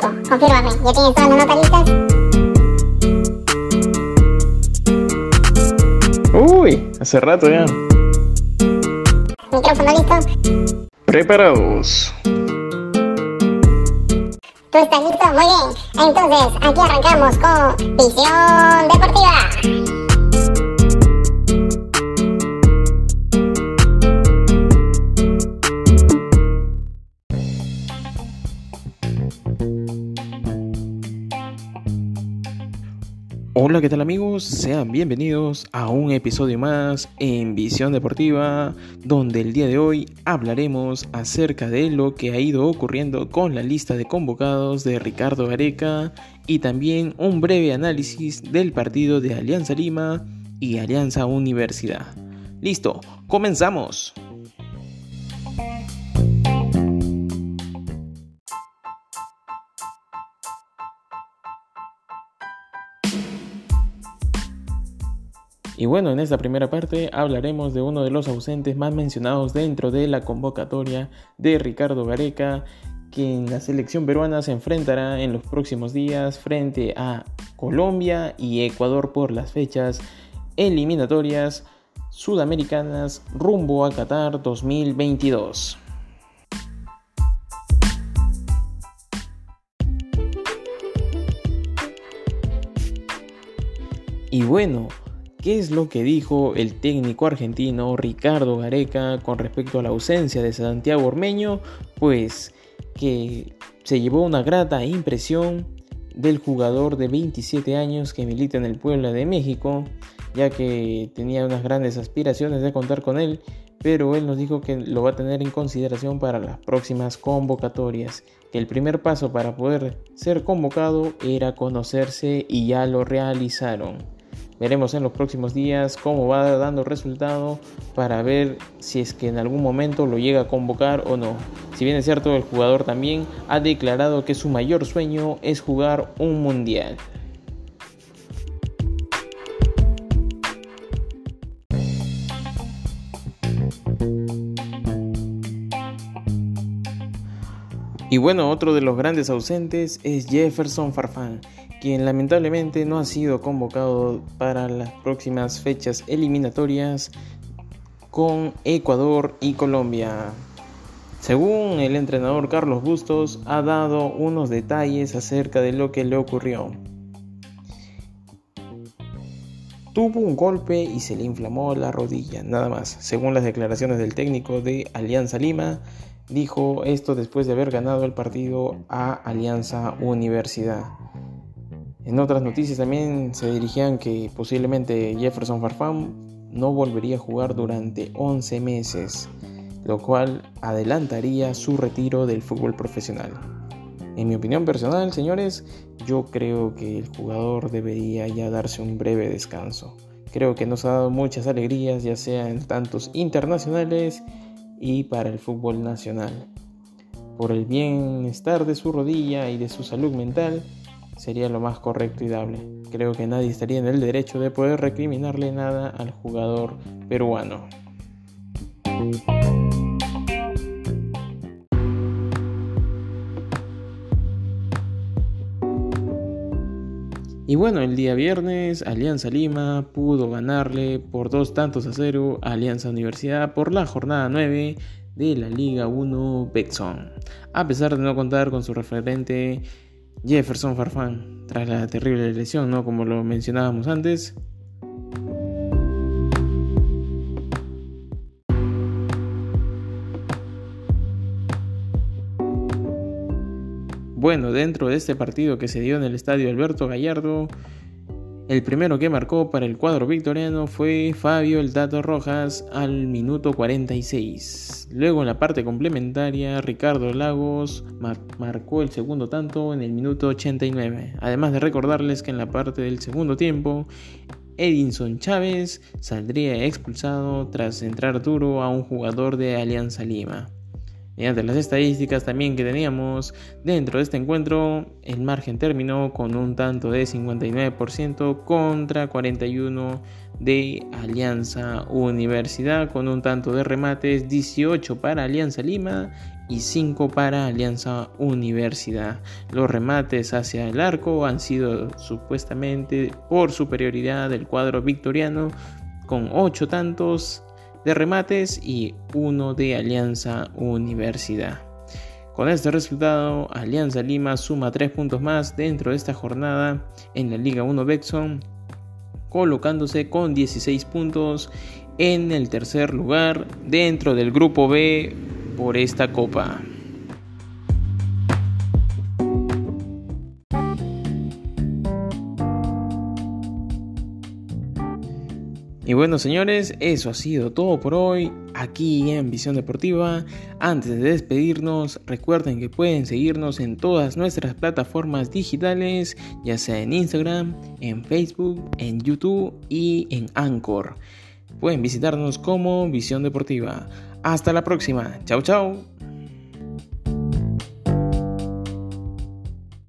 Confírmame, ¿ya tienes todas las notas listas? Uy, hace rato ya. ¿Micrófono listo? Preparados. ¿Tú estás listo? Muy bien. Entonces, aquí arrancamos con Visión Deportiva. Hola, ¿qué tal amigos? Sean bienvenidos a un episodio más en Visión Deportiva, donde el día de hoy hablaremos acerca de lo que ha ido ocurriendo con la lista de convocados de Ricardo Gareca y también un breve análisis del partido de Alianza Lima y Alianza Universidad. Listo, comenzamos. Y bueno, en esta primera parte hablaremos de uno de los ausentes más mencionados dentro de la convocatoria de Ricardo Gareca, que en la selección peruana se enfrentará en los próximos días frente a Colombia y Ecuador por las fechas eliminatorias sudamericanas rumbo a Qatar 2022. Y bueno, ¿Qué es lo que dijo el técnico argentino Ricardo Gareca con respecto a la ausencia de Santiago Ormeño? Pues que se llevó una grata impresión del jugador de 27 años que milita en el Puebla de México, ya que tenía unas grandes aspiraciones de contar con él, pero él nos dijo que lo va a tener en consideración para las próximas convocatorias, que el primer paso para poder ser convocado era conocerse y ya lo realizaron. Veremos en los próximos días cómo va dando resultado para ver si es que en algún momento lo llega a convocar o no. Si bien es cierto, el jugador también ha declarado que su mayor sueño es jugar un mundial. Y bueno, otro de los grandes ausentes es Jefferson Farfán, quien lamentablemente no ha sido convocado para las próximas fechas eliminatorias con Ecuador y Colombia. Según el entrenador Carlos Bustos, ha dado unos detalles acerca de lo que le ocurrió. Tuvo un golpe y se le inflamó la rodilla, nada más. Según las declaraciones del técnico de Alianza Lima, dijo esto después de haber ganado el partido a Alianza Universidad. En otras noticias también se dirigían que posiblemente Jefferson Farfán no volvería a jugar durante 11 meses, lo cual adelantaría su retiro del fútbol profesional. En mi opinión personal, señores, yo creo que el jugador debería ya darse un breve descanso. Creo que nos ha dado muchas alegrías, ya sea en tantos internacionales y para el fútbol nacional. Por el bienestar de su rodilla y de su salud mental, sería lo más correcto y dable. Creo que nadie estaría en el derecho de poder recriminarle nada al jugador peruano. Y bueno, el día viernes Alianza Lima pudo ganarle por dos tantos a cero a Alianza Universidad por la jornada 9 de la Liga 1 Betson. A pesar de no contar con su referente Jefferson Farfán, tras la terrible lesión, ¿no? Como lo mencionábamos antes. Bueno, dentro de este partido que se dio en el estadio Alberto Gallardo, el primero que marcó para el cuadro victoriano fue Fabio El Dato Rojas al minuto 46. Luego en la parte complementaria, Ricardo Lagos marcó el segundo tanto en el minuto 89. Además de recordarles que en la parte del segundo tiempo, Edinson Chávez saldría expulsado tras entrar duro a un jugador de Alianza Lima. Mediante las estadísticas también que teníamos dentro de este encuentro, el margen terminó con un tanto de 59% contra 41% de Alianza Universidad, con un tanto de remates 18 para Alianza Lima y 5 para Alianza Universidad. Los remates hacia el arco han sido supuestamente por superioridad del cuadro victoriano con 8 tantos de remates y 1 de Alianza Universidad. Con este resultado, Alianza Lima suma 3 puntos más dentro de esta jornada en la Liga 1 Bexon, colocándose con 16 puntos en el tercer lugar dentro del grupo B por esta copa. Y bueno señores, eso ha sido todo por hoy aquí en Visión Deportiva. Antes de despedirnos, recuerden que pueden seguirnos en todas nuestras plataformas digitales, ya sea en Instagram, en Facebook, en YouTube y en Anchor. Pueden visitarnos como Visión Deportiva. Hasta la próxima. Chao, chao.